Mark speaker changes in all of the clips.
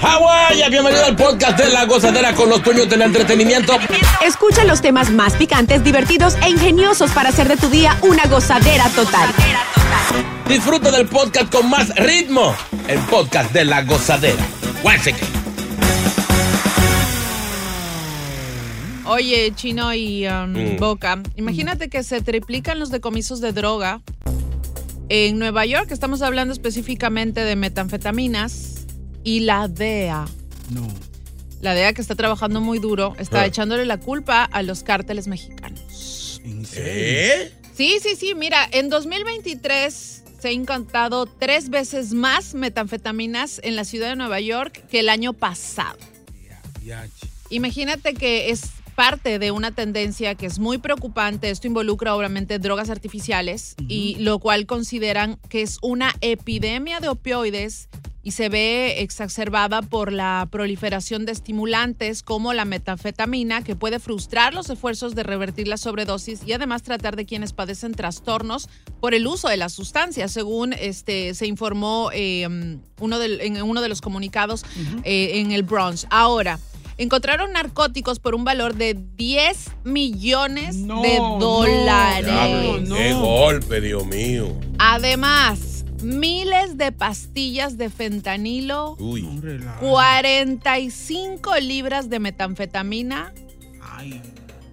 Speaker 1: Hawái, bienvenido al podcast de La Gozadera con los dueños del entretenimiento.
Speaker 2: Escucha los temas más picantes, divertidos e ingeniosos para hacer de tu día una gozadera total.
Speaker 1: Disfruta del podcast con más ritmo, el podcast de La Gozadera. Guáchate.
Speaker 3: Oye, Chino y um,
Speaker 1: Mm.
Speaker 3: Boca, imagínate que se triplican los decomisos de droga en Nueva York. Estamos hablando específicamente de metanfetaminas y la DEA.
Speaker 4: No.
Speaker 3: La DEA que está trabajando muy duro está
Speaker 1: Ah.
Speaker 3: echándole la culpa a los cárteles mexicanos.
Speaker 1: ¿Eh?
Speaker 3: Sí, sí, sí. Mira, en 2023 se han incautado tres veces más metanfetaminas en la ciudad de Nueva York que el año pasado. Imagínate que es parte de una tendencia que es muy preocupante. Esto involucra obviamente drogas artificiales y lo cual consideran que es una epidemia de opioides y se ve exacerbada por la proliferación de estimulantes como la metanfetamina que puede frustrar los esfuerzos de revertir la sobredosis y además tratar de quienes padecen trastornos por el uso de la sustancia, según este se informó eh, uno del- en uno de los comunicados eh, en el Bronx. Ahora, encontraron narcóticos por un valor de 10 millones de dólares.
Speaker 1: Diablo, Qué golpe, Dios mío.
Speaker 3: Además, miles de pastillas de fentanilo,
Speaker 1: Uy.
Speaker 3: 45 libras de metanfetamina.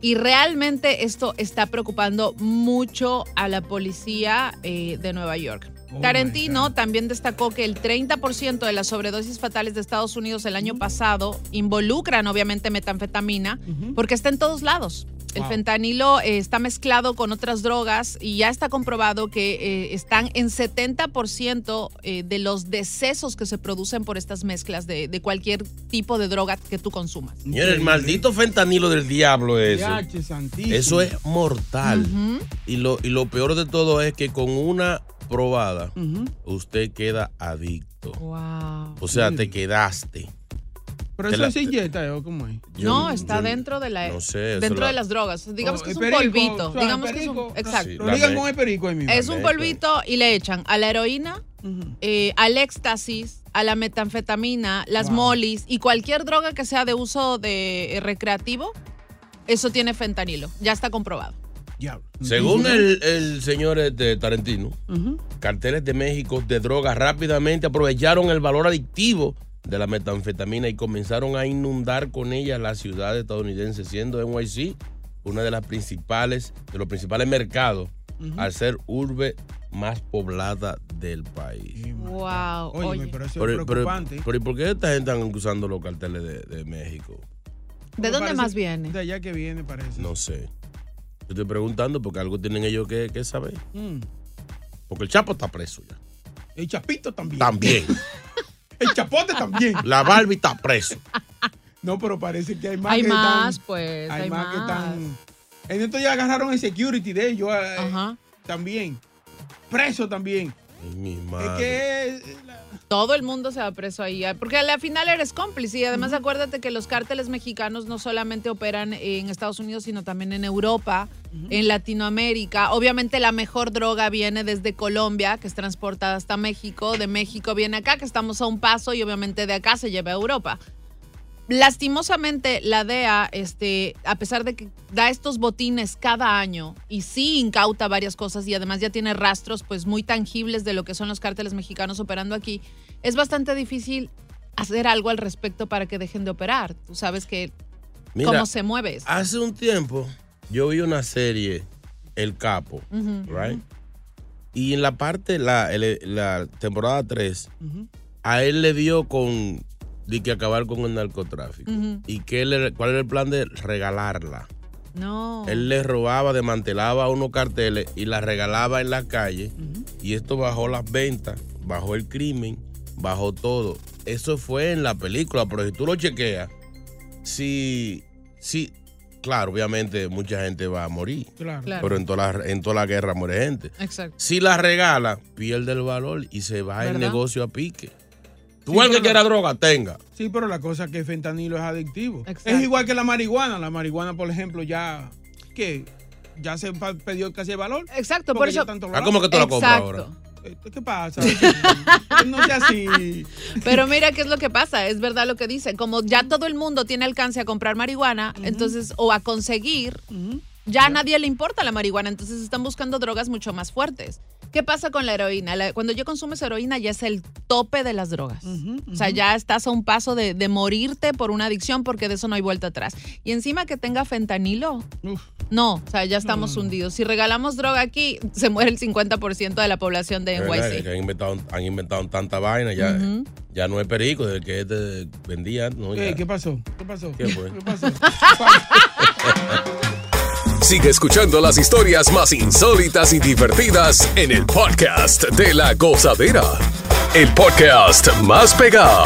Speaker 3: Y realmente esto está preocupando mucho a la policía eh, de Nueva York.
Speaker 4: Oh,
Speaker 3: Tarantino también destacó que el 30% de las sobredosis fatales de Estados Unidos el año pasado involucran obviamente metanfetamina porque está en todos lados. El
Speaker 4: Wow.
Speaker 3: fentanilo eh, está mezclado con otras drogas y ya está comprobado que eh, están en 70% eh, de los decesos que se producen por estas mezclas de, de cualquier tipo de droga que tú consumas.
Speaker 1: Mira, el maldito fentanilo del diablo
Speaker 4: santísimo.
Speaker 1: Eso es mortal. Y, lo, y lo peor de todo es que con una probada, usted queda adicto.
Speaker 3: Wow.
Speaker 1: O sea, te quedaste.
Speaker 4: Pero eso
Speaker 1: la-
Speaker 4: se inyecta, ¿o cómo es?
Speaker 1: Yo-
Speaker 3: no, está
Speaker 1: yo-
Speaker 3: dentro de la
Speaker 1: no sé, eso
Speaker 3: dentro
Speaker 1: la-
Speaker 3: de las drogas. Digamos
Speaker 4: Oh,
Speaker 3: que es un
Speaker 4: perico,
Speaker 3: polvito.
Speaker 4: o sea,
Speaker 3: digamos que es un, exacto.
Speaker 1: Sí,
Speaker 4: Lo ligan con el perico ahí mismo.
Speaker 3: Es un
Speaker 1: mezcla.
Speaker 3: polvito y le echan a la heroína, eh, al éxtasis, a la metanfetamina, las
Speaker 4: Wow.
Speaker 3: molis y cualquier droga que sea de uso de eh, recreativo, eso tiene fentanilo. Ya está comprobado.
Speaker 4: Diablo.
Speaker 1: Según el, el señor este, Tarantino,
Speaker 4: Ujú.
Speaker 1: carteles de México de drogas rápidamente aprovecharon el valor adictivo de la metanfetamina y comenzaron a inundar con ella la ciudad estadounidense, siendo NYC una de las principales, de los principales mercados, al ser urbe más poblada del país.
Speaker 3: Wow.
Speaker 4: Oye,
Speaker 3: Oye,
Speaker 4: pero eso
Speaker 1: Pero,
Speaker 4: es
Speaker 1: pero-
Speaker 4: preocupante.
Speaker 1: pero ¿y por qué esta gente están usando los carteles de, de México?
Speaker 3: ¿de dónde
Speaker 4: Parece-
Speaker 3: más viene?
Speaker 4: De allá que viene, parece.
Speaker 1: No sé. Yo estoy preguntando porque algo tienen ellos que, que saber.
Speaker 4: Mm.
Speaker 1: Porque el Chapo está preso ya.
Speaker 4: El chapito también.
Speaker 1: También.
Speaker 4: El chapote también.
Speaker 1: La Barbie está preso.
Speaker 4: No, pero parece que hay más
Speaker 3: Hay
Speaker 4: que
Speaker 3: más,
Speaker 4: están,
Speaker 3: pues.
Speaker 4: hay,
Speaker 3: Hay,
Speaker 4: más, que están En esto ya agarraron el security de ellos eh,
Speaker 3: Ajá.
Speaker 4: también. Preso también.
Speaker 1: Mi madre.
Speaker 3: Todo el mundo se va preso ahí, ah, porque al final eres cómplice y además acuérdate que los cárteles mexicanos no solamente operan en Estados Unidos, sino también en Europa, en Latinoamérica. Obviamente la mejor droga viene desde Colombia, que es transportada hasta México, de México viene acá, que estamos a un paso y obviamente de acá se lleva a Europa. Lastimosamente, la DEA, este, a pesar de que da estos botines cada año y sí incauta varias cosas y además ya tiene rastros pues muy tangibles de lo que son los cárteles mexicanos operando aquí, es bastante difícil hacer algo al respecto para que dejen de operar. Tú sabes que
Speaker 1: Mira,
Speaker 3: cómo se mueve. eso.
Speaker 1: Hace un tiempo yo vi una serie, El Capo, right? Y en la parte, la, la temporada 3, a él le dio con de que acabar con el narcotráfico. ¿Y qué le- cuál era el plan de regalarla?
Speaker 3: No.
Speaker 1: Él le robaba, desmantelaba unos carteles y la regalaba en la calle. Y esto bajó las ventas, bajó el crimen, bajó todo. Eso fue en la película, pero si tú lo chequeas, sí, sí, claro, obviamente mucha gente va a morir.
Speaker 4: Claro.
Speaker 3: Claro.
Speaker 1: Pero en toda, la, en toda la guerra muere gente.
Speaker 3: Exacto.
Speaker 1: Si la regala, pierde el valor y se va el negocio a pique. Tú
Speaker 4: Sí,
Speaker 1: el que quiera droga, tenga.
Speaker 4: Sí, pero la cosa es que el fentanilo es adictivo.
Speaker 3: Exacto.
Speaker 4: Es igual que la marihuana. La marihuana, por ejemplo, ya que ya se perdió casi el valor.
Speaker 3: Exacto, por eso.
Speaker 1: Ah, ¿cómo que tú la compras ahora?
Speaker 4: Eh, ¿Qué pasa? no sea así.
Speaker 3: Pero mira qué es lo que pasa, es verdad lo que dice, como ya todo el mundo tiene alcance a comprar marihuana, entonces o a conseguir, ya a nadie le importa la marihuana, entonces están buscando drogas mucho más fuertes. ¿Qué pasa con la heroína? La- cuando yo consumes heroína ya es el tope de las drogas. O sea, ya estás a un paso de, de morirte por una adicción porque de eso no hay vuelta atrás. Y encima que tenga fentanilo,
Speaker 4: Uf.
Speaker 3: no, o sea, ya estamos hundidos. Si regalamos droga aquí, se muere el 50% de la población de
Speaker 1: Es verdad, que
Speaker 3: NYC.
Speaker 1: han, inventado, han inventado tanta vaina, ya, ya no es perico, desde que este vendía. No, ya.
Speaker 4: ¿Qué pasó? ¿Qué pasó?
Speaker 1: ¿Qué fue?
Speaker 4: ¿Qué pasó?
Speaker 5: Sigue escuchando las historias más insólitas y divertidas en el podcast de la gozadera. El podcast más pegado.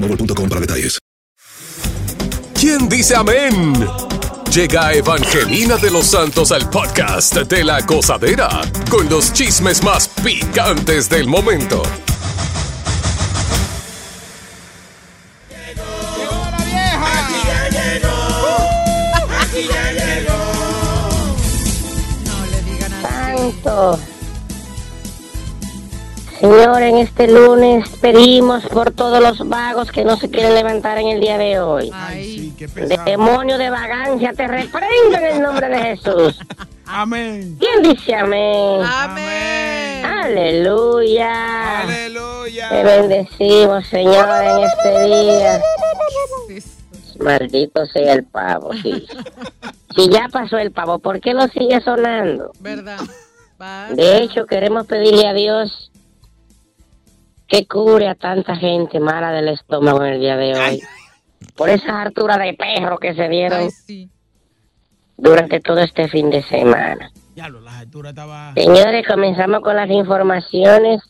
Speaker 6: boostmobile.com para detalles.
Speaker 5: ¿Quién dice amén? Llega Evangelina de los Santos al podcast de la gozadera con los chismes más picantes del momento.
Speaker 7: Santo. Señor, en este lunes pedimos por todos los vagos que no se quieren levantar en el día de hoy.
Speaker 4: Ay, sí, qué.
Speaker 7: Demonio de vagancia, te reprendo en el nombre de Jesús.
Speaker 4: Amén.
Speaker 7: ¿Quién dice amén?
Speaker 3: Amén.
Speaker 7: Aleluya.
Speaker 4: Aleluya.
Speaker 7: Te bendecimos, Señor, en este día. Maldito sea el pavo, sí. Si ya pasó el pavo, ¿por qué lo sigue sonando?
Speaker 3: ¿Verdad?
Speaker 7: De hecho, queremos pedirle a Dios que cure a tanta gente mala del estómago en el día de hoy. Por esa hartura de perro que se dieron
Speaker 3: Ay, sí.
Speaker 7: durante todo este fin de semana.
Speaker 4: Ya lo, la altura estaba.
Speaker 7: Señores, comenzamos con las informaciones.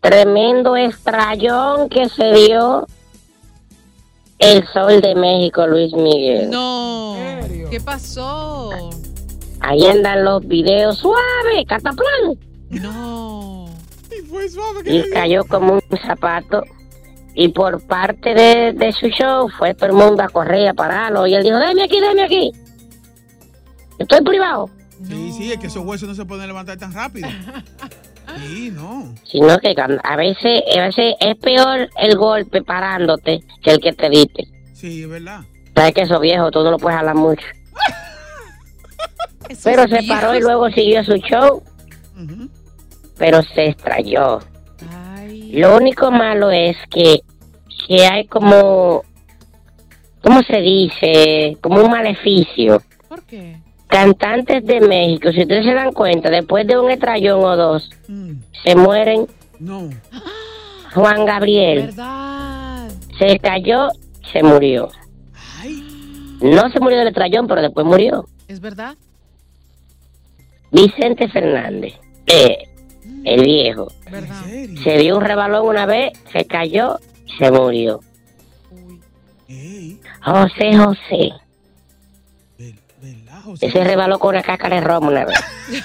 Speaker 7: Tremendo estrellón que se dio el sol de México, Luis Miguel.
Speaker 3: No. ¿Qué pasó?
Speaker 7: Ahí andan los videos suave, cataplan.
Speaker 3: No.
Speaker 4: Y
Speaker 7: cayó como un zapato y por parte de, de su show fue todo el mundo a correr a pararlo y él dijo, déme aquí, déme aquí. Estoy privado.
Speaker 4: Sí, sí, es que esos huesos no se pueden levantar tan rápido. Sí, no.
Speaker 7: Sino que a veces, a veces es peor el golpe parándote que el que te diste.
Speaker 4: Sí, es verdad.
Speaker 7: Sabes que esos viejos tú no lo puedes hablar mucho. Pero se paró y luego siguió su show. Pero se estrelló. Lo único malo es que, que hay como, ¿cómo se dice? Como un maleficio.
Speaker 3: ¿Por qué?
Speaker 7: Cantantes de México, si ustedes se dan cuenta, después de un estrellón o dos, se mueren.
Speaker 4: No.
Speaker 7: Juan Gabriel
Speaker 3: ¿Verdad?
Speaker 7: se cayó, se murió. No se murió del estrellón, pero después murió.
Speaker 3: ¿Es verdad?
Speaker 7: Vicente Fernández, eh, el viejo,
Speaker 3: ¿Verdad?
Speaker 7: se dio un rebalón una vez, se cayó, se murió. José José. Ese rebaló con una cáscara de romo una vez.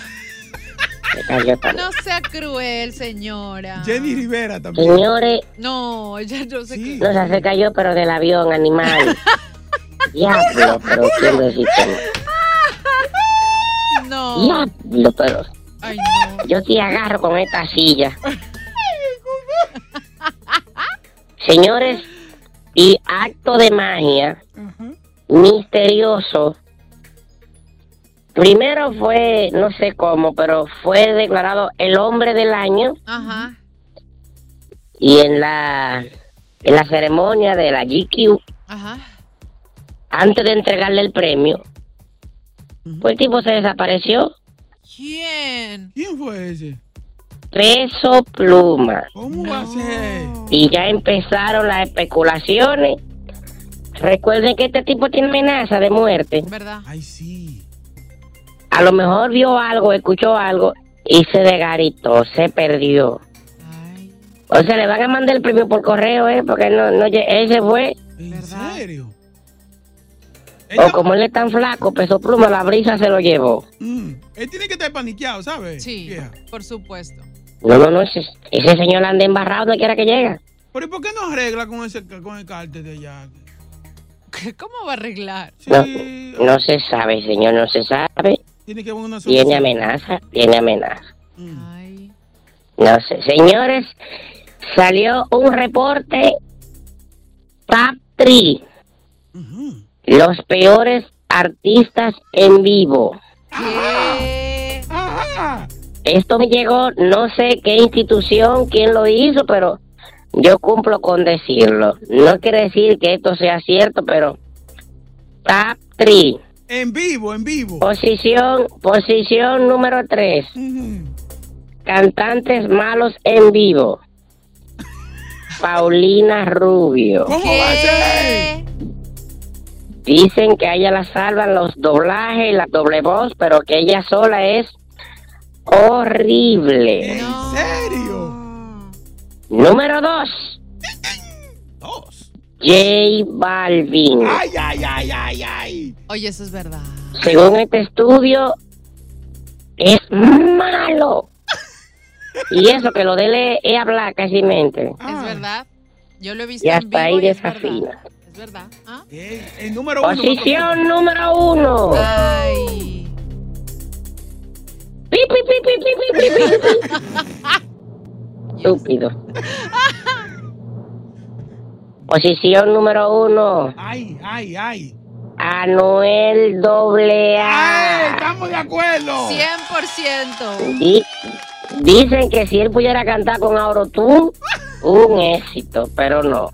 Speaker 7: Se cayó también.
Speaker 3: No sea cruel, señora.
Speaker 4: Jenny Rivera también.
Speaker 7: Señores,
Speaker 3: No, ya no sé qué.
Speaker 7: no se cayó, pero del avión, animal. Diablo, pero quién no.
Speaker 3: No.
Speaker 7: Diablo, pero
Speaker 3: Ay, no.
Speaker 7: yo te agarro con esta silla. Señores, y acto de magia misterioso. Primero fue, no sé cómo, pero fue declarado el hombre del año
Speaker 3: Ajá.
Speaker 7: y en la en la ceremonia de la GQ,
Speaker 3: Ajá.
Speaker 7: antes de entregarle el premio, pues el tipo se desapareció.
Speaker 3: ¿Quién?
Speaker 4: ¿Quién fue ese?
Speaker 7: Peso pluma.
Speaker 4: ¿Cómo va a ser?
Speaker 7: Y ya empezaron las especulaciones. Recuerden que este tipo tiene amenaza de muerte.
Speaker 3: ¿Verdad?
Speaker 4: Ay, sí.
Speaker 7: A lo mejor vio algo, escuchó algo y se desgaritó, se perdió. O sea, le van a mandar el premio por correo, ¿eh? Porque no, no, lle- él se fue.
Speaker 4: ¿En serio?
Speaker 7: O como él es tan flaco, peso pluma, la brisa se lo llevó.
Speaker 4: Mm. Él tiene que estar paniqueado, ¿sabes?
Speaker 3: Sí,
Speaker 4: Vieja.
Speaker 3: por supuesto.
Speaker 7: No, no, no, ese, ese señor anda embarrado donde quiera que llega.
Speaker 4: Pero ¿y por qué no arregla con ese con el cártel de allá?
Speaker 3: ¿Cómo va a arreglar?
Speaker 7: No, no se sabe, señor, no se sabe.
Speaker 4: Tiene que haber una
Speaker 7: Tiene
Speaker 4: solución.
Speaker 7: amenaza, tiene amenaza.
Speaker 4: Mm.
Speaker 7: No sé, señores, salió un reporte Top 3. Los peores artistas en vivo. Esto me llegó, no sé qué institución, quién lo hizo, pero yo cumplo con decirlo. No quiere decir que esto sea cierto, pero Top 3.
Speaker 4: En vivo, en vivo.
Speaker 7: Posición, posición número 3. Cantantes malos en vivo. Paulina Rubio.
Speaker 4: ¿Cómo va a ser?
Speaker 7: Dicen que a ella la salvan los doblajes y la doble voz, pero que ella sola es horrible.
Speaker 4: ¿En serio?
Speaker 7: Número 2. J Balvin.
Speaker 4: Ay, ay, ay, ay, ay.
Speaker 3: Oye, eso es verdad.
Speaker 7: Según este estudio, es malo. Y eso que lo de él es hablar casi mente.
Speaker 3: Es verdad. Yo lo he visto
Speaker 7: Y
Speaker 3: en
Speaker 7: hasta
Speaker 3: vivo
Speaker 7: ahí
Speaker 3: y
Speaker 7: desafina.
Speaker 3: Es es verdad. ¿Ah?
Speaker 4: El número uno.
Speaker 7: Posición número uno.
Speaker 3: Ay.
Speaker 7: Pi, Estúpido. Posición número uno.
Speaker 4: Ay, ay, ay.
Speaker 7: Anuel doble A.
Speaker 4: Estamos de acuerdo.
Speaker 3: 100%.
Speaker 7: Y dicen que si él pudiera cantar con Aurotum, un éxito, pero no.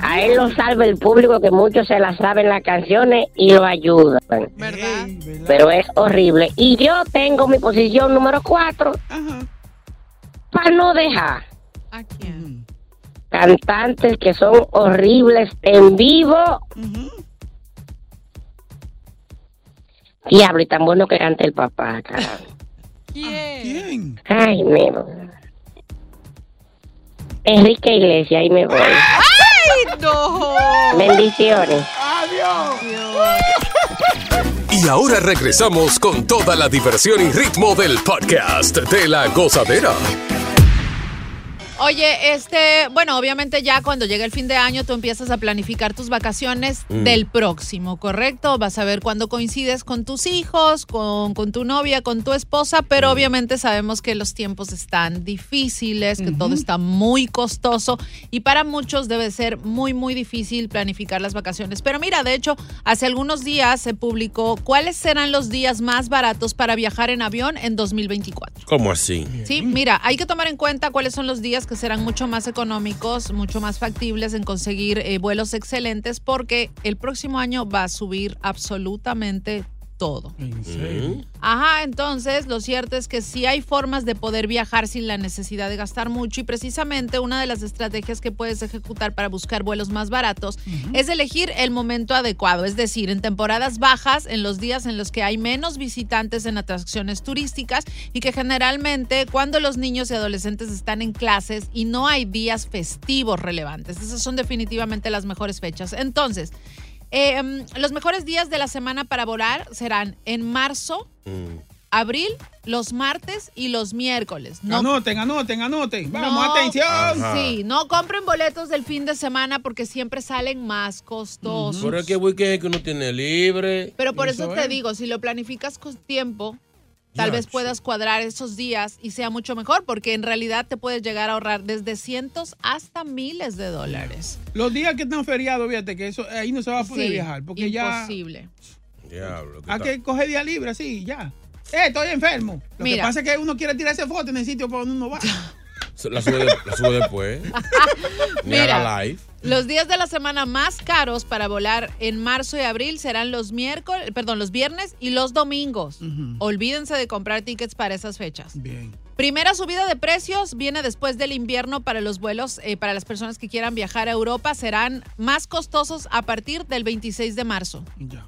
Speaker 7: A él lo salva el público que muchos se la saben las canciones y lo ayudan.
Speaker 3: ¿Verdad?
Speaker 7: Pero es horrible. Y yo tengo mi posición número cuatro para no dejar
Speaker 3: ¿A quién?
Speaker 7: cantantes que son horribles en vivo. Diablo, y tan bueno que canta el papá, caramba.
Speaker 3: ¿Quién?
Speaker 7: Ay, me voy. Enrique Iglesias, ahí me voy.
Speaker 3: ¡Ay, no!
Speaker 7: Bendiciones.
Speaker 5: Y ahora regresamos con toda la diversión y ritmo del podcast de la gozadera.
Speaker 3: Oye, este, bueno, obviamente ya cuando llega el fin de año tú empiezas a planificar tus vacaciones
Speaker 8: Mm.
Speaker 3: del próximo, ¿correcto? Vas a ver cuándo coincides con tus hijos, con, con tu novia, con tu esposa, pero obviamente sabemos que los tiempos están difíciles, que todo está muy costoso y para muchos debe ser muy, muy difícil planificar las vacaciones. Pero mira, de hecho, hace algunos días se publicó cuáles serán los días más baratos para viajar en avión en 2024.
Speaker 1: ¿Cómo así?
Speaker 3: Sí, mira, hay que tomar en cuenta cuáles son los días que serán mucho más económicos, mucho más factibles en conseguir eh, vuelos excelentes, porque el próximo año va a subir absolutamente todo.
Speaker 4: ¿En serio?
Speaker 3: Ajá, entonces lo cierto es que sí hay formas de poder viajar sin la necesidad de gastar mucho y precisamente una de las estrategias que puedes ejecutar para buscar vuelos más baratos es elegir el momento adecuado, es decir, en temporadas bajas, en los días en los que hay menos visitantes en atracciones turísticas y que generalmente cuando los niños y adolescentes están en clases y no hay días festivos relevantes. Esas son definitivamente las mejores fechas. Entonces, eh, mm, los mejores días de la semana para volar serán en marzo, abril, los martes y los miércoles. No,
Speaker 4: Anoten, anoten, anoten. Vamos,
Speaker 3: no-
Speaker 4: atención.
Speaker 3: Sí, no compren boletos del fin de semana porque siempre salen más costosos.
Speaker 1: Pero es que weekend es que uno tiene libre.
Speaker 3: Pero por eso,
Speaker 1: Eso
Speaker 3: te
Speaker 1: es.
Speaker 3: digo, si lo planificas con tiempo, tal vez puedas cuadrar esos días y sea mucho mejor, porque en realidad te puedes llegar a ahorrar desde cientos hasta miles de dólares.
Speaker 4: Los días que están feriados, fíjate que eso ahí no se va a poder
Speaker 3: Sí,
Speaker 4: viajar. Porque ya.
Speaker 3: imposible.
Speaker 1: Diablo. ¿qué
Speaker 4: Hay
Speaker 1: tal?
Speaker 4: que coger día libre, así, ya. Eh, estoy enfermo. Lo que pasa es que uno quiere tirarse foto en el sitio por donde uno va.
Speaker 1: La sube, de- la sube después.
Speaker 3: Mira.
Speaker 1: live.
Speaker 3: Los días de la semana más caros para volar en marzo y abril serán los miércoles, perdón, los viernes y los domingos. Olvídense de comprar tickets para esas fechas.
Speaker 4: Bien.
Speaker 3: Primera subida de precios viene después del invierno para los vuelos, eh, para las personas que quieran viajar a Europa, serán más costosos a partir del 26 de marzo.
Speaker 4: Ya.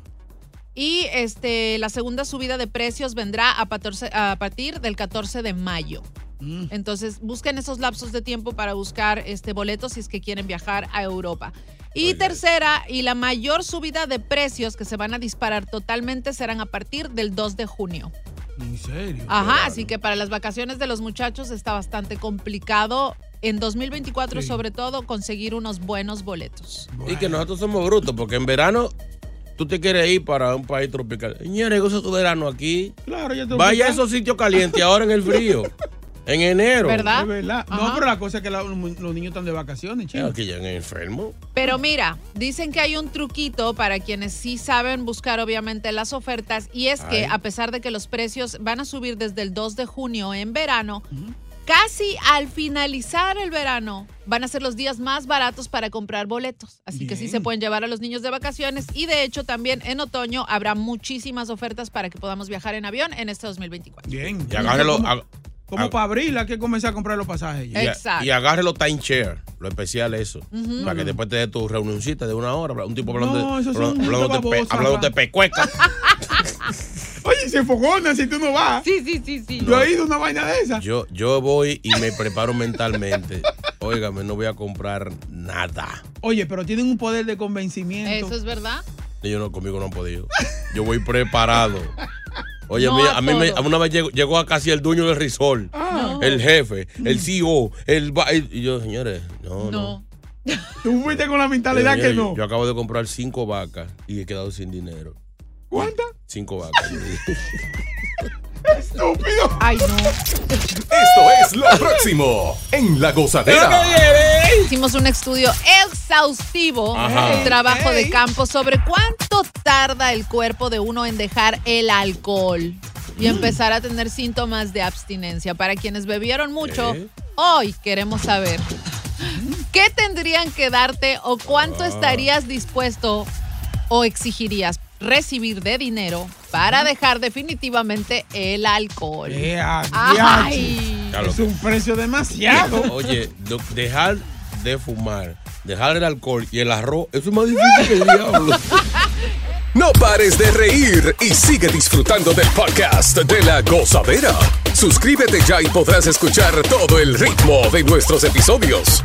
Speaker 3: Y este, la segunda subida de precios vendrá a, 14 a partir del 14 de mayo. Entonces, busquen esos lapsos de tiempo para buscar este boletos si es que quieren viajar a Europa. Y tercera, y la mayor subida de precios que se van a disparar totalmente serán a partir del 2 de junio.
Speaker 4: ¿En serio?
Speaker 3: Ajá, así que para las vacaciones de los muchachos está bastante complicado. En 2024,
Speaker 1: Sí.
Speaker 3: sobre todo, conseguir unos buenos boletos.
Speaker 1: Y que nosotros somos brutos, porque en verano tú te quieres ir para un país tropical. Señores, goza tu verano aquí.
Speaker 4: Claro, ya te
Speaker 1: Vaya a esos sitios calientes ahora en el frío. En enero.
Speaker 3: ¿Verdad?
Speaker 4: Es verdad. No, pero la cosa es que la- los niños están de vacaciones, chicos.
Speaker 1: Aquí llegan enfermos.
Speaker 3: Pero mira, dicen que hay un truquito para quienes sí saben buscar obviamente las ofertas y es que a pesar de que los precios van a subir desde el 2 de junio en verano, casi al finalizar el verano van a ser los días más baratos para comprar boletos. Así que sí se pueden llevar a los niños de vacaciones y de hecho también en otoño habrá muchísimas ofertas para que podamos viajar en avión en este 2024.
Speaker 4: Bien.
Speaker 1: Y agárrelo.
Speaker 4: Como,
Speaker 1: ag-
Speaker 4: para abril hay que comenzar a comprar los pasajes. ya.
Speaker 1: y,
Speaker 3: Exacto.
Speaker 1: y agárrelo time share, lo especial eso. Para que después te dé tu reunioncita de una hora, un tipo hablando,
Speaker 4: No,
Speaker 1: de, hablando, pe- hablando de pecueca.
Speaker 4: Oye, se fogona si tú no vas.
Speaker 3: Sí, sí, sí, sí.
Speaker 4: Yo he ido a una vaina de esa.
Speaker 1: Yo, yo voy y me preparo mentalmente. Óigame, no voy a comprar nada.
Speaker 4: Oye, pero tienen un poder de convencimiento.
Speaker 3: Eso es verdad.
Speaker 1: Ellos no, conmigo no han podido. Yo voy preparado. Oye,
Speaker 3: No
Speaker 1: mira,
Speaker 3: a
Speaker 1: a mí me- una vez llegó, llegó a casi el dueño del risol,
Speaker 4: Ah.
Speaker 1: el jefe, el CEO, el... ba- Y yo, señores, no, no.
Speaker 3: No.
Speaker 4: Tú fuiste con la mentalidad que
Speaker 1: yo-
Speaker 4: no.
Speaker 1: Yo acabo de comprar cinco vacas y he quedado sin dinero.
Speaker 4: ¿Cuántas?
Speaker 1: Cinco vacas.
Speaker 4: Estúpido.
Speaker 3: Ay, no.
Speaker 5: Esto es lo próximo en La Gozadera.
Speaker 3: Hicimos un estudio exhaustivo,
Speaker 5: Ajá.
Speaker 3: un trabajo de campo sobre cuánto tarda el cuerpo de uno en dejar el alcohol y empezar a tener síntomas de abstinencia. Para quienes bebieron mucho,
Speaker 9: ¿Eh?
Speaker 3: hoy queremos saber qué tendrían que darte o cuánto
Speaker 9: Ah.
Speaker 3: estarías dispuesto o exigirías recibir de dinero para dejar definitivamente el alcohol.
Speaker 4: Ea,
Speaker 3: Ay.
Speaker 1: Claro
Speaker 4: Es un precio demasiado.
Speaker 1: Oye, do- dejar de fumar, dejar el alcohol y el arroz, eso es más difícil que el diablo.
Speaker 5: No pares de reír y sigue disfrutando del podcast de La Gozadera. Suscríbete ya y podrás escuchar todo el ritmo de nuestros episodios.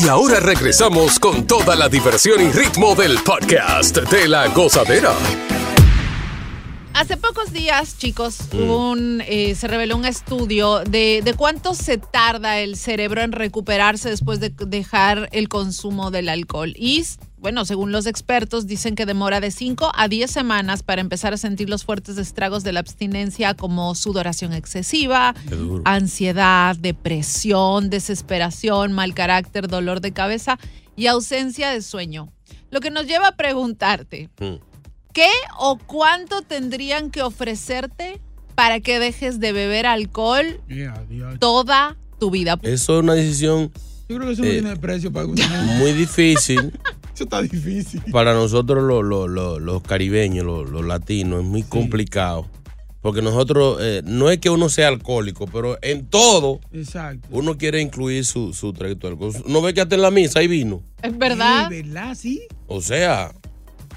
Speaker 5: Y ahora regresamos con toda la diversión y ritmo del podcast de la gozadera.
Speaker 3: Hace pocos días, chicos,
Speaker 1: Mm.
Speaker 3: un, eh, se reveló un estudio de, de cuánto se tarda el cerebro en recuperarse después de dejar el consumo del alcohol. Y, bueno, según los expertos, dicen que demora de 5 a 10 semanas para empezar a sentir los fuertes estragos de la abstinencia como sudoración excesiva, ansiedad, depresión, desesperación, mal carácter, dolor de cabeza y ausencia de sueño. Lo que nos lleva a preguntarte,
Speaker 1: Mm.
Speaker 3: ¿qué o cuánto tendrían que ofrecerte para que dejes de beber alcohol
Speaker 4: yeah.
Speaker 3: toda tu vida?
Speaker 1: Eso es una decisión
Speaker 4: Yo creo que eso no
Speaker 1: Eh,
Speaker 4: tiene precio para
Speaker 1: muy difícil
Speaker 4: Eso está difícil.
Speaker 1: para nosotros los, los- los- los caribeños, los, los latinos. Es muy complicado. Porque nosotros, eh, no es que uno sea alcohólico, pero en todo
Speaker 4: Exacto.
Speaker 1: uno quiere incluir su, su traguito de alcohol. No ve que hasta en la misa hay vino.
Speaker 3: ¿Es verdad?
Speaker 4: ¿Verdad? Sí.
Speaker 1: O sea,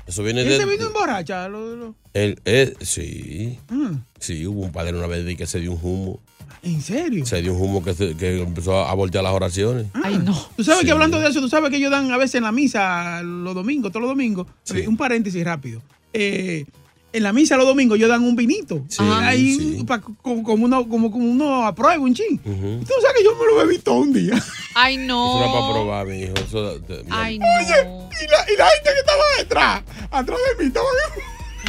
Speaker 1: eso viene de...
Speaker 4: Ese vino emborracha. Lo, lo-
Speaker 1: el- eh, sí,
Speaker 4: Mm,
Speaker 1: sí, hubo un padre una vez de que se dio un humo.
Speaker 4: ¿En serio?
Speaker 1: Se dio un humo que, se- que empezó a voltear las oraciones.
Speaker 3: Ay, no.
Speaker 4: Tú sabes
Speaker 1: Sí.
Speaker 4: que hablando de eso, tú sabes que ellos dan a veces en la misa los domingos, todos los domingos.
Speaker 1: Sí.
Speaker 4: Eh, Un paréntesis rápido. Eh, en la misa los domingos ellos dan un vinito.
Speaker 1: Sí,
Speaker 4: Ahí
Speaker 1: sí.
Speaker 4: pa- como, como uno, como, como uno aprueba un chin.
Speaker 1: Ujú.
Speaker 4: Tú sabes que yo me lo bebí todo un día.
Speaker 3: Ay,
Speaker 1: Eso
Speaker 3: no.
Speaker 1: era para probar, mi hijo. Eso, te-
Speaker 3: Ay, no.
Speaker 4: Y la, y la gente que estaba detrás, atrás de mí, estaba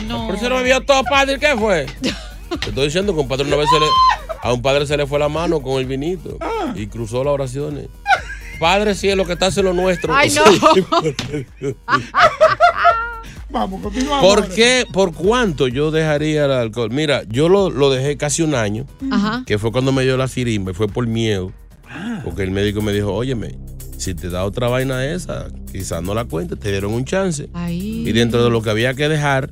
Speaker 3: No.
Speaker 1: ¿Por eso no bebió todo, padre? ¿Qué fue? Te estoy diciendo que un padre una vez se le, a un padre se le fue la mano con el vinito y cruzó las oraciones. Padre, sí es lo que está haciendo lo nuestro.
Speaker 3: Ay, no.
Speaker 4: Vamos, continuamos.
Speaker 1: ¿Por qué? ¿Por cuánto yo dejaría el alcohol? Mira, yo lo, lo dejé casi un año,
Speaker 3: Ajá.
Speaker 1: que fue cuando me dio la sirimba y fue por miedo. Porque el médico me dijo, óyeme, si te da otra vaina esa, quizás no la cuentes, te dieron un chance.
Speaker 3: Ay.
Speaker 1: Y dentro de lo que había que dejar,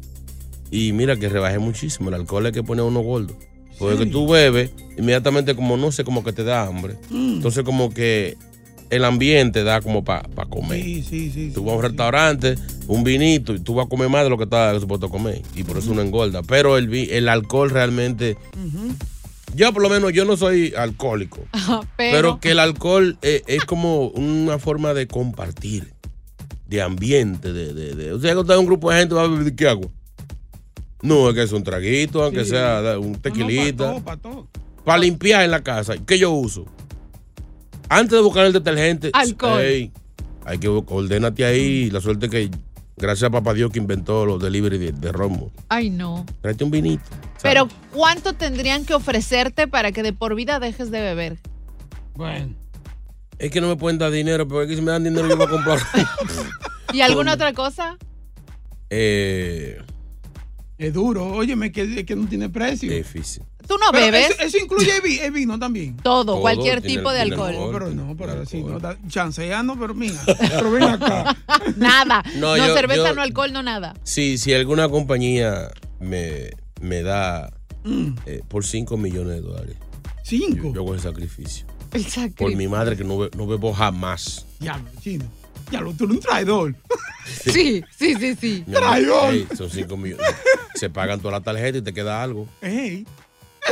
Speaker 1: y mira que rebajé muchísimo, el alcohol es que pone a uno gordo. Porque tú bebes, inmediatamente como no sé, como que te da hambre.
Speaker 4: Mm.
Speaker 1: Entonces como que el ambiente da como para comer.
Speaker 4: Sí, sí, sí.
Speaker 1: Tú vas a un restaurante, un vinito, y tú vas a comer más de lo que estás supuesto a comer. Y por eso uno engorda. Pero el, el alcohol realmente... Yo por lo menos, yo no soy alcohólico.
Speaker 3: Ajá,
Speaker 1: Pero,
Speaker 3: Pero,
Speaker 1: que el alcohol eh, es como una forma de compartir, de ambiente, de, de, de- O sea, que usted es un grupo de gente va a beber qué agua. No, es que es un traguito, aunque
Speaker 4: Sí.
Speaker 1: sea un tequilita.
Speaker 4: no, pa' todo, pa' todo.
Speaker 1: Para limpiar en la casa, ¿qué yo uso? Antes de buscar el detergente,
Speaker 3: Alcohol.
Speaker 1: ey, hay que ordénate ahí. La suerte que, gracias a papá Dios que inventó los delivery de, de romo.
Speaker 3: ay, no.
Speaker 1: Tráete un vinito.
Speaker 3: Pero, ¿cuánto tendrían que ofrecerte para que de por vida dejes de beber?
Speaker 4: Bueno.
Speaker 1: Es que no me pueden dar dinero, pero es que si me dan dinero yo voy a comprar.
Speaker 3: ¿Y alguna otra cosa?
Speaker 1: eh,
Speaker 4: Es duro. Óyeme, que, que no tiene precio.
Speaker 1: es difícil.
Speaker 3: ¿Tú no
Speaker 4: Pero
Speaker 3: bebes?
Speaker 4: Eso, eso incluye el, vi- el vino también.
Speaker 3: Todo,
Speaker 1: Todo
Speaker 3: cualquier tipo de alcohol.
Speaker 1: alcohol.
Speaker 4: Pero no, pero así, no, da- chanceando, pero mira, pero ven acá.
Speaker 3: Nada.
Speaker 1: No,
Speaker 3: No,
Speaker 1: yo-
Speaker 3: cerveza,
Speaker 1: yo-
Speaker 3: no alcohol, no nada.
Speaker 1: Si, si alguna compañía me, me da
Speaker 4: Mm,
Speaker 1: eh, por 5 millones de dólares,
Speaker 4: cinco.
Speaker 1: yo, yo hago el sacrificio.
Speaker 3: El
Speaker 1: Por
Speaker 3: sacrificio.
Speaker 1: mi madre que no, be- no bebo jamás.
Speaker 4: Diablo, chino. Diablo, tú eres un traidor.
Speaker 3: Sí, sí, sí, sí.
Speaker 1: Mi amor,
Speaker 4: Traidor.
Speaker 1: ey, son 5 millones. Se pagan toda la tarjeta y te queda algo.
Speaker 4: Ey,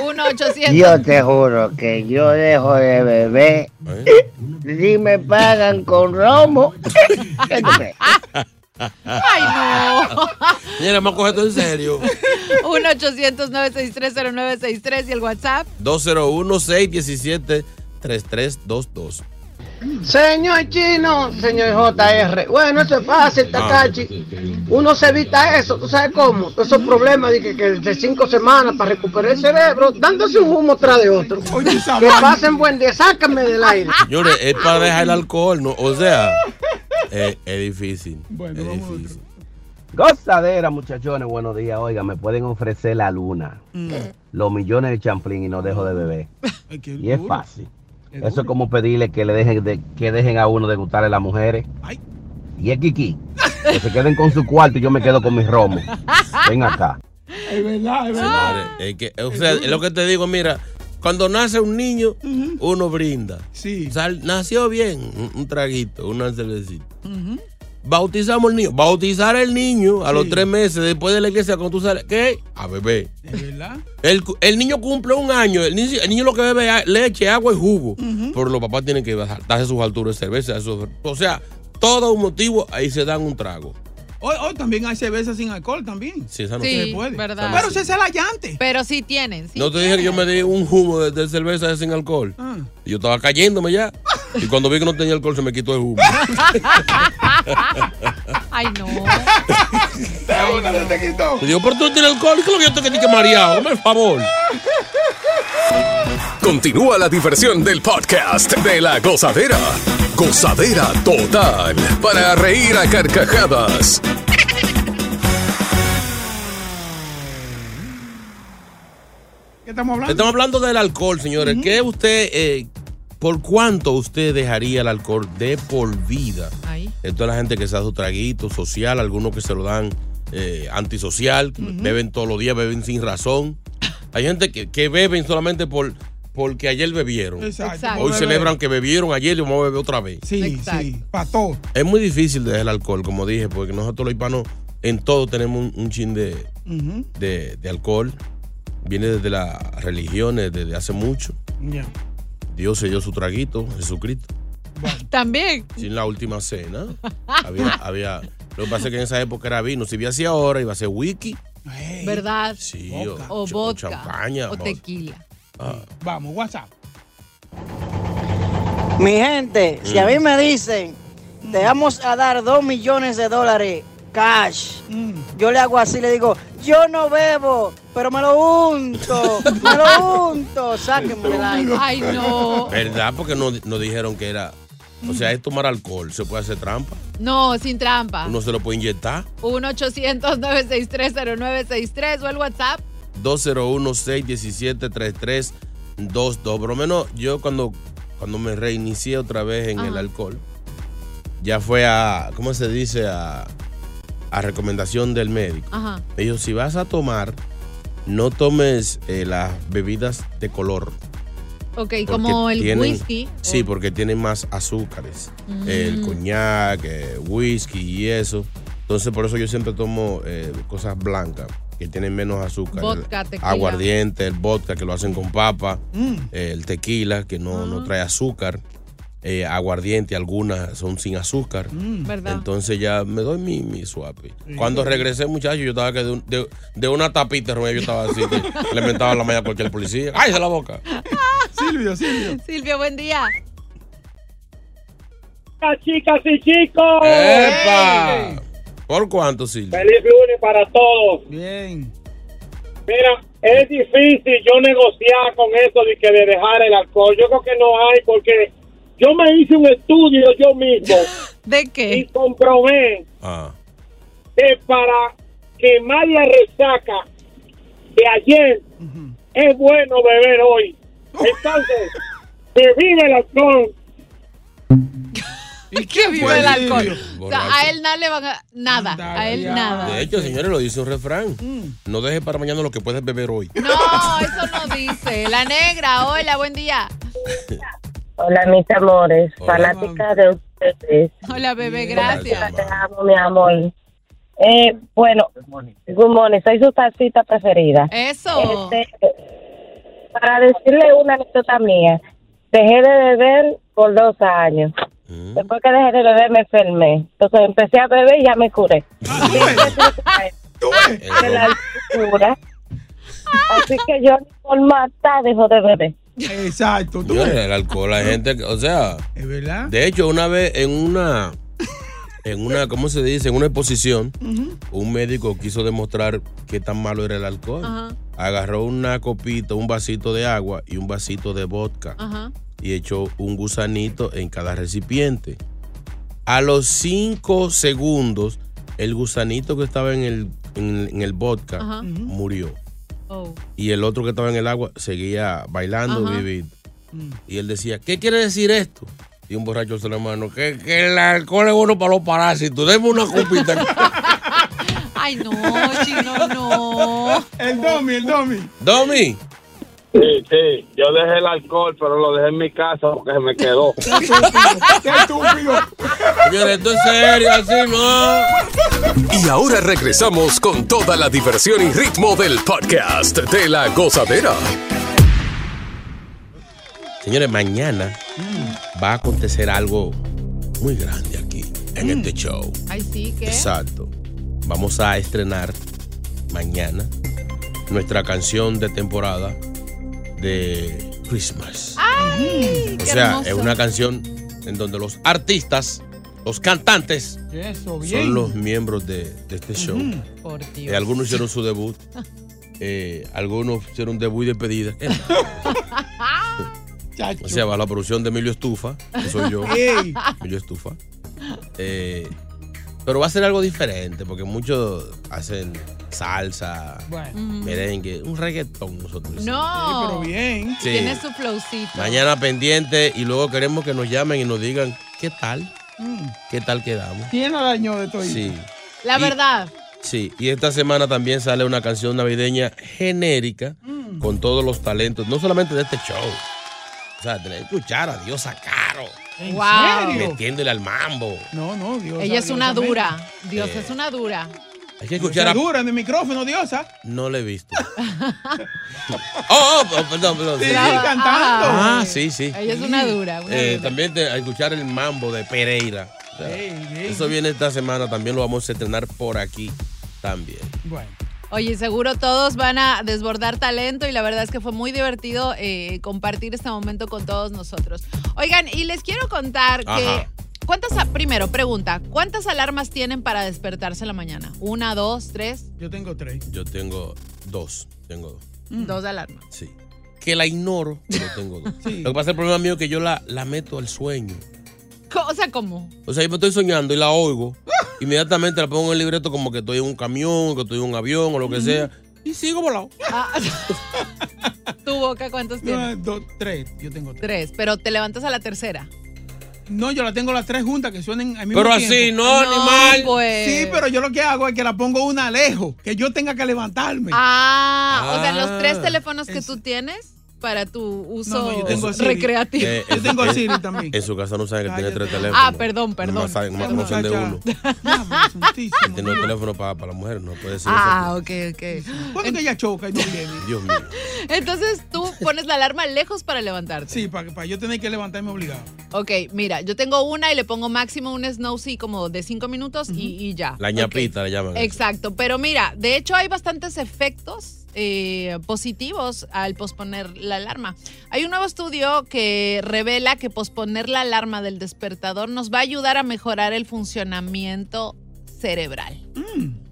Speaker 3: 1 800
Speaker 7: Yo te juro que yo dejo de beber
Speaker 1: ¿eh?
Speaker 7: si me pagan con romo.
Speaker 3: Ay, no.
Speaker 1: Señora, vamos a coger esto en serio.
Speaker 3: 1 800 963 0963 y el WhatsApp.
Speaker 1: 201-617-3322.
Speaker 9: Señor Chino, señor JR. Bueno, eso es fácil, Takachi. Uno se evita eso, ¿tú sabes cómo? Todos esos problemas de, que, que de cinco semanas para recuperar el cerebro, dándose un humo tras de otro. Que pasen buen día, sácame del aire.
Speaker 1: Señores, es para dejar el alcohol, ¿no? O sea, es, es difícil. es difícil.
Speaker 10: Gozadera, muchachones, buenos días. Oiga, me pueden ofrecer la luna,
Speaker 4: Mm.
Speaker 10: los millones de champlín y no dejo de beber. Y es fácil. Eso es como pedirle que le dejen de, que dejen a uno de gustarle a las mujeres. Y es Kiki. Que se queden con su cuarto y yo me quedo con mis romos. Ven acá.
Speaker 4: Es verdad, es verdad.
Speaker 1: Señores, es que, o sea, es lo que te digo, mira, cuando nace un niño, uno brinda.
Speaker 4: Sí.
Speaker 1: Nació bien, un, un traguito, una cervecita. Bautizamos al niño. Bautizar al niño a los tres meses después de la iglesia, cuando tú sales, ¿qué? A beber.
Speaker 4: Es verdad.
Speaker 1: El, el niño cumple un año. El niño, el niño lo que bebe es leche, agua y jugo. Pero los papás tienen que bajar- darse sus alturas de cerveza. eso- o sea, todo un motivo, ahí se dan un trago.
Speaker 4: Hoy, hoy también hay cerveza sin alcohol también.
Speaker 1: Sí, esa no
Speaker 3: Sí,
Speaker 4: se puede.
Speaker 3: verdad.
Speaker 4: Pero se hace la llante.
Speaker 3: Pero sí tienen. sí
Speaker 1: No te dije que yo me di un humo de, de cerveza sin alcohol.
Speaker 4: Ah.
Speaker 1: Y yo estaba cayéndome ya. Y cuando vi que no tenía alcohol, se me quitó el humo.
Speaker 3: Ay, no.
Speaker 1: Y digo, pero tú no tienes alcohol. ¿Qué es lo que yo tengo que que mareado? Dame el favor.
Speaker 5: Continúa la diversión del podcast de la gozadera. Gozadera total. Para reír a carcajadas.
Speaker 4: ¿Qué estamos hablando?
Speaker 1: Estamos hablando del alcohol, señores. ¿Qué usted, eh, por cuánto usted dejaría el alcohol de por vida?
Speaker 3: Ahí.
Speaker 1: Esto es la gente que se da su traguito social, algunos que se lo dan eh, antisocial, beben todos los días, beben sin razón. Hay gente que, que beben solamente por porque ayer bebieron.
Speaker 4: Exacto. Exacto.
Speaker 1: Hoy celebran que bebieron ayer y vamos a beber otra vez.
Speaker 4: Sí, sí. Para todo.
Speaker 1: Es muy difícil dejar el alcohol, como dije, porque nosotros los hispanos en todo tenemos un, un chin de, de- de alcohol. Viene desde las religiones, desde hace mucho.
Speaker 4: Ya.
Speaker 1: Dios se dio su traguito, Jesucristo.
Speaker 3: También.
Speaker 1: Sin la última cena. Había, había. Lo que pasa es que en esa época era vino. Si iba así ahora, iba a ser whisky.
Speaker 3: ¿Verdad?
Speaker 1: Sí,
Speaker 3: O
Speaker 1: ch-
Speaker 3: vodka.
Speaker 1: champaña.
Speaker 3: O
Speaker 1: vamos.
Speaker 3: tequila.
Speaker 1: Ah.
Speaker 4: Vamos, WhatsApp.
Speaker 11: Mi gente, si a mí me dicen, te vamos a dar dos millones de dólares cash, yo le hago así, le digo, yo no bebo, pero me lo unto, me lo unto, sáquenme del aire.
Speaker 3: Ay, no.
Speaker 1: ¿Verdad? Porque no, no dijeron que era. O sea, es tomar alcohol. Se puede hacer trampa.
Speaker 3: No, sin trampa.
Speaker 1: Uno se lo puede inyectar.
Speaker 3: 1-800-963-0963 o el WhatsApp.
Speaker 1: 201-617-3322. Por lo menos yo cuando, cuando me reinicié otra vez en el alcohol, ya fue a, ¿cómo se dice? A, a recomendación del médico.
Speaker 3: Ajá.
Speaker 1: Ellos, si vas a tomar, no tomes eh, las bebidas de color.
Speaker 3: Ok, como el
Speaker 1: tienen-
Speaker 3: whisky.
Speaker 1: Sí, porque tienen más azúcares.
Speaker 3: Mm.
Speaker 1: El coñac, eh, whisky y eso. Entonces, por eso yo siempre tomo eh, cosas blancas, que tienen menos azúcar.
Speaker 3: Vodka,
Speaker 1: El
Speaker 3: tequila.
Speaker 1: Aguardiente, el vodka, que lo hacen con papa.
Speaker 4: Mm.
Speaker 1: eh, el tequila, que no, no trae azúcar. eh, aguardiente, algunas son sin azúcar.
Speaker 3: ¿Verdad?
Speaker 1: Entonces ya me doy mi, mi suave. Cuando regresé, muchacho, yo estaba que de, un- de- de una tapita Romeo, yo estaba así, que le mentaba la malla a cualquier policía. ¡Cállese la boca!
Speaker 4: Silvio, Silvio.
Speaker 3: Silvio, buen día.
Speaker 12: Chicas y chicos.
Speaker 1: ¡Epa! ¿Por cuánto, Silvio?
Speaker 12: Feliz lunes para todos.
Speaker 4: Bien.
Speaker 12: Mira, es difícil yo negociar con eso de que de dejar el alcohol. Yo creo que no hay porque yo me hice un estudio yo mismo
Speaker 3: ¿De qué?
Speaker 12: y comprobé
Speaker 1: Ah.
Speaker 12: que para quemar la resaca de ayer es bueno beber hoy. Entonces, que vive el alcohol.
Speaker 4: ¿Y
Speaker 3: qué vive
Speaker 1: Pues,
Speaker 3: el alcohol? O sea, a él nada le van a... Nada, a él nada.
Speaker 1: De hecho, señores, lo dice un refrán. No dejes para mañana lo que puedes beber hoy.
Speaker 3: No, eso no dice. La negra, hola, buen día.
Speaker 7: Hola, mis amores,
Speaker 1: Hola.
Speaker 7: fanática de ustedes.
Speaker 3: Hola, bebé, gracias.
Speaker 7: Te amo, mi amor. Eh, bueno, good morning, soy su tacita preferida.
Speaker 3: Eso.
Speaker 7: Este, para decirle una anécdota mía, dejé de beber por dos años. Después que dejé de beber me enfermé. Entonces empecé a beber y ya me curé. De la locura. Así que yo por matar dejo de beber.
Speaker 4: Exacto. ¿tú
Speaker 1: Señores, el alcohol, la gente, que- o sea,
Speaker 4: ¿Es verdad?
Speaker 1: de hecho, una vez en una, en una, ¿cómo se dice? En una exposición, un médico quiso demostrar qué tan malo era el alcohol. Agarró una copita, un vasito de agua y un vasito de vodka
Speaker 3: Ajá.
Speaker 1: Y echó un gusanito en cada recipiente. A los cinco segundos, el gusanito que estaba en el, en, en el vodka
Speaker 3: Ajá.
Speaker 1: Murió.
Speaker 3: Oh.
Speaker 1: Y el otro que estaba en el agua seguía bailando, vivir. Y él decía, ¿qué quiere decir esto? Y un borracho se le mano, que, que el alcohol es bueno para los parásitos. Deme una copita.
Speaker 3: Ay, no, chino, no.
Speaker 4: El Domi, el Domi.
Speaker 1: Domi.
Speaker 13: Sí, sí, yo dejé el alcohol, pero lo dejé en mi casa porque se me quedó.
Speaker 4: Qué estúpido.
Speaker 1: Señores, esto es serio, así no.
Speaker 5: Y ahora regresamos con toda la diversión y ritmo del podcast de la gozadera.
Speaker 1: Señores, mañana va a acontecer algo muy grande aquí en este show.
Speaker 3: Ay, sí, ¿qué?
Speaker 1: Exacto. Vamos a estrenar mañana nuestra canción de temporada de Christmas.
Speaker 3: Ay,
Speaker 1: o
Speaker 3: qué
Speaker 1: sea,
Speaker 3: hermoso.
Speaker 1: es una canción en donde los artistas, los cantantes,
Speaker 4: Eso, bien.
Speaker 1: son los miembros de, de este show.
Speaker 3: Por
Speaker 1: Eh,
Speaker 3: Dios.
Speaker 1: algunos hicieron su debut, eh, algunos hicieron debut y despedida.
Speaker 4: Chacho.
Speaker 1: O sea, va la producción de Emilio Estufa, que soy yo.
Speaker 4: Ey.
Speaker 1: Emilio Estufa. Eh, pero va a ser algo diferente, porque muchos hacen salsa,
Speaker 4: Bueno.
Speaker 1: merengue, un reggaetón nosotros.
Speaker 3: No.
Speaker 4: pero bien.
Speaker 1: Sí.
Speaker 3: Tiene su flowcito.
Speaker 1: Mañana pendiente y luego queremos que nos llamen y nos digan qué tal,
Speaker 4: Mm.
Speaker 1: qué tal quedamos.
Speaker 4: ¿Quién la dañó de todo
Speaker 1: Sí,
Speaker 3: La
Speaker 1: Y-
Speaker 3: verdad.
Speaker 1: sí. Y esta semana también sale una canción navideña genérica
Speaker 4: Mm.
Speaker 1: con todos los talentos, no solamente de este show. O sea, tener que escuchar a Diosa Caro.
Speaker 4: ¿En
Speaker 3: Wow.
Speaker 4: serio?
Speaker 1: Metiéndole al mambo.
Speaker 4: No, no, Dios.
Speaker 3: Ella es una dura. Dios
Speaker 1: Eh.
Speaker 3: es una dura.
Speaker 1: Hay que
Speaker 4: Escuchar
Speaker 1: a...
Speaker 4: dura en el micrófono, Diosa.
Speaker 1: No le he visto. oh, oh, perdón, perdón.
Speaker 4: Sí,
Speaker 1: sí.
Speaker 4: cantando.
Speaker 1: Ah, sí, sí.
Speaker 3: Ella es una dura. una
Speaker 1: Eh,
Speaker 3: dura.
Speaker 1: también te- a escuchar el mambo de Pereira. O sea. Eso viene esta semana, también lo vamos a estrenar por aquí también.
Speaker 4: Bueno.
Speaker 3: Oye, seguro todos van a desbordar talento y la verdad es que fue muy divertido eh, compartir este momento con todos nosotros. Oigan, y les quiero contar
Speaker 1: Ajá.
Speaker 3: que... ¿Cuántas, primero, pregunta, ¿cuántas alarmas tienen para despertarse en la mañana? ¿Una, dos, tres?
Speaker 4: Yo tengo tres.
Speaker 1: Yo tengo dos, tengo dos,
Speaker 3: Dos alarmas.
Speaker 1: sí. Que la ignoro, pero tengo dos.
Speaker 4: Sí.
Speaker 1: Lo que pasa, el problema mío es que yo la, la meto al sueño.
Speaker 3: O sea, ¿cómo?
Speaker 1: O sea, yo me estoy soñando y la oigo. Inmediatamente la pongo en el libreto como que estoy en un camión, que estoy en un avión o lo que sea. Y sigo volado.
Speaker 3: Ah, ¿Tu boca cuántos
Speaker 4: No,
Speaker 3: tienes?
Speaker 4: dos, tres. Yo tengo tres.
Speaker 3: Tres, pero te levantas a la tercera.
Speaker 4: No, yo la tengo las tres juntas que suenen al mismo
Speaker 1: Pero
Speaker 4: tiempo.
Speaker 1: así, no, animal.
Speaker 3: pues.
Speaker 4: Sí, pero yo lo que hago es que la pongo una lejos, que yo tenga que levantarme.
Speaker 3: Ah, o sea, los
Speaker 1: Ah.
Speaker 3: tres teléfonos que
Speaker 4: Es-
Speaker 3: tú tienes para tu uso
Speaker 4: No, no, yo tengo
Speaker 3: recreativo.
Speaker 1: Eh,
Speaker 4: Yo
Speaker 1: en-
Speaker 4: tengo
Speaker 1: en-
Speaker 4: Siri también.
Speaker 1: En su casa no saben que tiene tres
Speaker 4: Cállate.
Speaker 1: teléfonos.
Speaker 3: Ah, perdón, perdón.
Speaker 1: Nomás saben, de uno. Tiene un teléfono para, para la mujer, no puede decir
Speaker 3: Ah, ok, ok.
Speaker 4: ¿Cuándo que ella choca y no viene?
Speaker 1: eso. Dios mío.
Speaker 3: Entonces tú pones la alarma lejos para levantarte.
Speaker 4: Sí, para, para yo tener que levantarme obligado.
Speaker 3: Ok, mira, yo tengo una y le pongo máximo un snoozy como de cinco minutos y, y ya.
Speaker 1: La
Speaker 3: Ok.
Speaker 1: ñapita le llaman. eso.
Speaker 3: Exacto, pero mira, de hecho hay bastantes efectos eh, positivos al posponer la alarma. Hay un nuevo estudio que revela que posponer la alarma del despertador nos va a ayudar a mejorar el funcionamiento cerebral.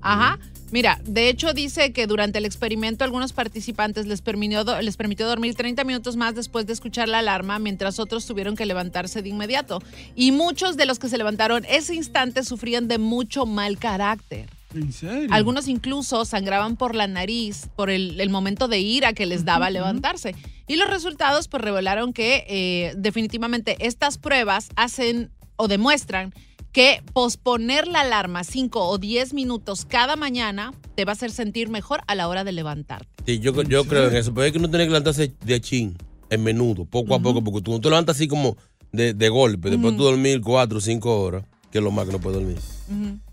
Speaker 3: Ajá. Mira, de hecho dice que durante el experimento algunos participantes les permitió, les permitió dormir 30 minutos más después de escuchar la alarma, mientras otros tuvieron que levantarse de inmediato. Y muchos de los que se levantaron ese instante sufrían de mucho mal carácter.
Speaker 4: ¿En serio?
Speaker 3: Algunos incluso sangraban por la nariz por el, el momento de ira que les daba levantarse. Y los resultados pues revelaron que eh, definitivamente estas pruebas hacen o demuestran que posponer la alarma 5 o 10 minutos cada mañana te va a hacer sentir mejor a la hora de levantarte.
Speaker 1: Sí, yo, yo creo en eso. Pero es que uno tiene que levantarse de chin, en menudo, poco a poco, porque tú no te levantas así como de, de golpe. Después tú dormir cuatro o cinco horas, que es lo más que no puedes dormir.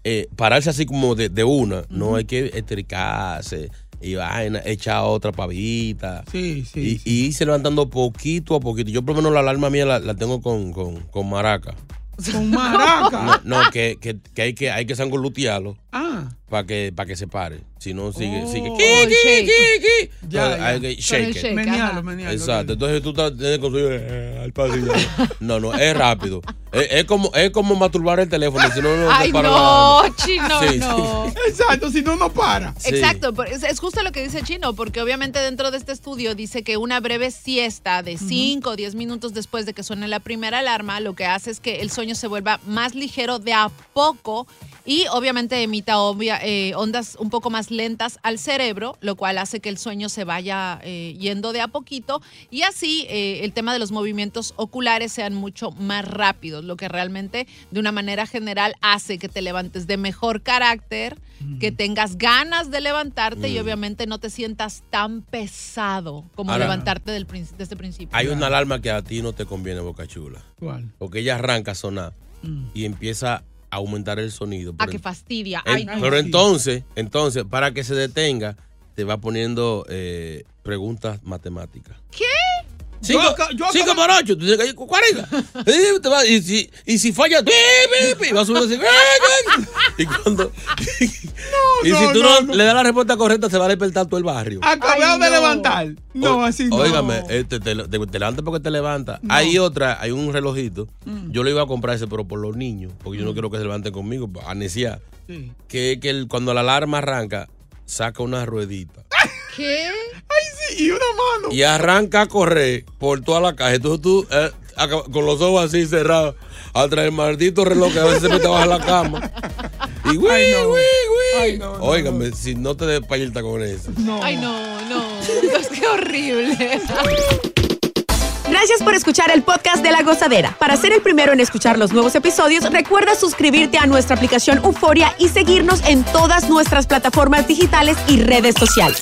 Speaker 1: Eh, pararse así como de, de una, no hay que estricarse y vaina, echar otra pavita.
Speaker 4: Sí, sí.
Speaker 1: Y, y irse levantando poquito a poquito. Yo por lo menos la alarma mía la, la tengo con, con, con maraca.
Speaker 4: Con maraca.
Speaker 1: No, no, que, que, que hay que hay que sangolutearlo
Speaker 4: Ah.
Speaker 1: Para que, para que se pare. Si no, sigue, sigue.
Speaker 4: Oh,
Speaker 1: Ki,
Speaker 4: el
Speaker 1: ki,
Speaker 4: shake.
Speaker 1: ki, ki.
Speaker 4: Ya,
Speaker 1: No,
Speaker 4: ya.
Speaker 1: hay que shake
Speaker 4: shake, Menealo,
Speaker 1: Exacto. Entonces tú estás tienes que subir, eh, al pasillo. No, no, es rápido. Es, es como, es como masturbar el teléfono. Si no, no
Speaker 3: Ay,
Speaker 1: te para
Speaker 3: no, chino,
Speaker 1: Sí, sí.
Speaker 3: no.
Speaker 4: Exacto, si no, no para.
Speaker 1: Sí.
Speaker 3: Exacto, es, es justo lo que dice Chino, porque obviamente dentro de este estudio dice que una breve siesta de 5 o 10 minutos después de que suene la primera alarma, lo que hace es que el sueño se vuelva más ligero de a poco y obviamente emita obvia- eh, ondas un poco más lentas al cerebro, lo cual hace que el sueño se vaya eh, yendo de a poquito y así eh, el tema de los movimientos oculares sean mucho más rápidos, lo que realmente de una manera general hace que te levantes de mejor carácter, que tengas ganas de levantarte y
Speaker 1: Mm.
Speaker 3: obviamente no te sientas tan pesado como
Speaker 1: Ahora-
Speaker 3: levantarte del, desde el principio.
Speaker 1: Hay una alarma que a ti no te conviene, Boca Chula.
Speaker 4: ¿Cuál?
Speaker 1: Porque ella arranca a sonar y empieza a aumentar el sonido.
Speaker 3: A
Speaker 1: Pero,
Speaker 3: que fastidia.
Speaker 1: en-
Speaker 3: Ay, no.
Speaker 1: pero entonces, entonces, para que se detenga, te va poniendo eh, preguntas matemáticas.
Speaker 3: ¿Qué?
Speaker 1: Cinco,
Speaker 4: Yo yo
Speaker 1: cinco
Speaker 4: acá-
Speaker 1: por ocho, tú dices, 40. Y te va- y, si, y si falla, pi, pi, pi, va subiendo así. Y cuando. y si tú no, le das la respuesta correcta, se va a despertar todo el barrio.
Speaker 4: Acabado
Speaker 3: Ay,
Speaker 4: de
Speaker 3: no.
Speaker 4: levantar. No,
Speaker 1: O-
Speaker 4: así no.
Speaker 1: Óigame, eh, te, te, te- te levantas porque te levanta. Hay otra, hay un relojito.
Speaker 4: Mm.
Speaker 1: Yo le iba a comprar ese, pero por los niños, porque yo no quiero que se levanten conmigo, a neciar.
Speaker 4: Sí.
Speaker 1: Que, que el- cuando la alarma arranca, saca una ruedita
Speaker 3: ¿Qué?
Speaker 4: Ay, sí, y una mano.
Speaker 1: y arranca a correr por toda la calle. Entonces tú, eh, con los ojos así cerrados, atrás del maldito reloj que a veces se mete bajo la cama. Y güey,
Speaker 4: Ay, no.
Speaker 1: güey, güey.
Speaker 4: no, no,
Speaker 1: Óigame, si no te despayilta con eso.
Speaker 3: Ay, no, no. Es que horrible.
Speaker 2: Gracias por escuchar el podcast de La Gozadera. Para ser el primero en escuchar los nuevos episodios, recuerda suscribirte a nuestra aplicación Euforia y seguirnos en todas nuestras plataformas digitales y redes sociales.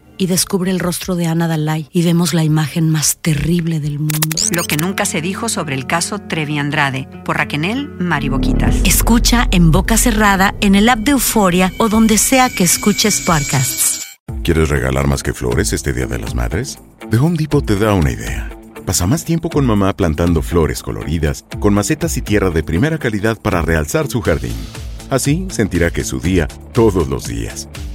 Speaker 14: Y descubre el rostro de Ana Dalai y vemos la imagen más terrible del mundo.
Speaker 15: Lo que nunca se dijo sobre el caso Trevi Andrade por Raquel Mariboquitas.
Speaker 14: Escucha en boca cerrada, en el app de Euforia o donde sea que escuches podcasts.
Speaker 16: ¿Quieres regalar más que flores este Día de las Madres? The Home Depot te da una idea. Pasa más tiempo con mamá plantando flores coloridas, con macetas y tierra de primera calidad para realzar su jardín. Así sentirá que es su día todos los días.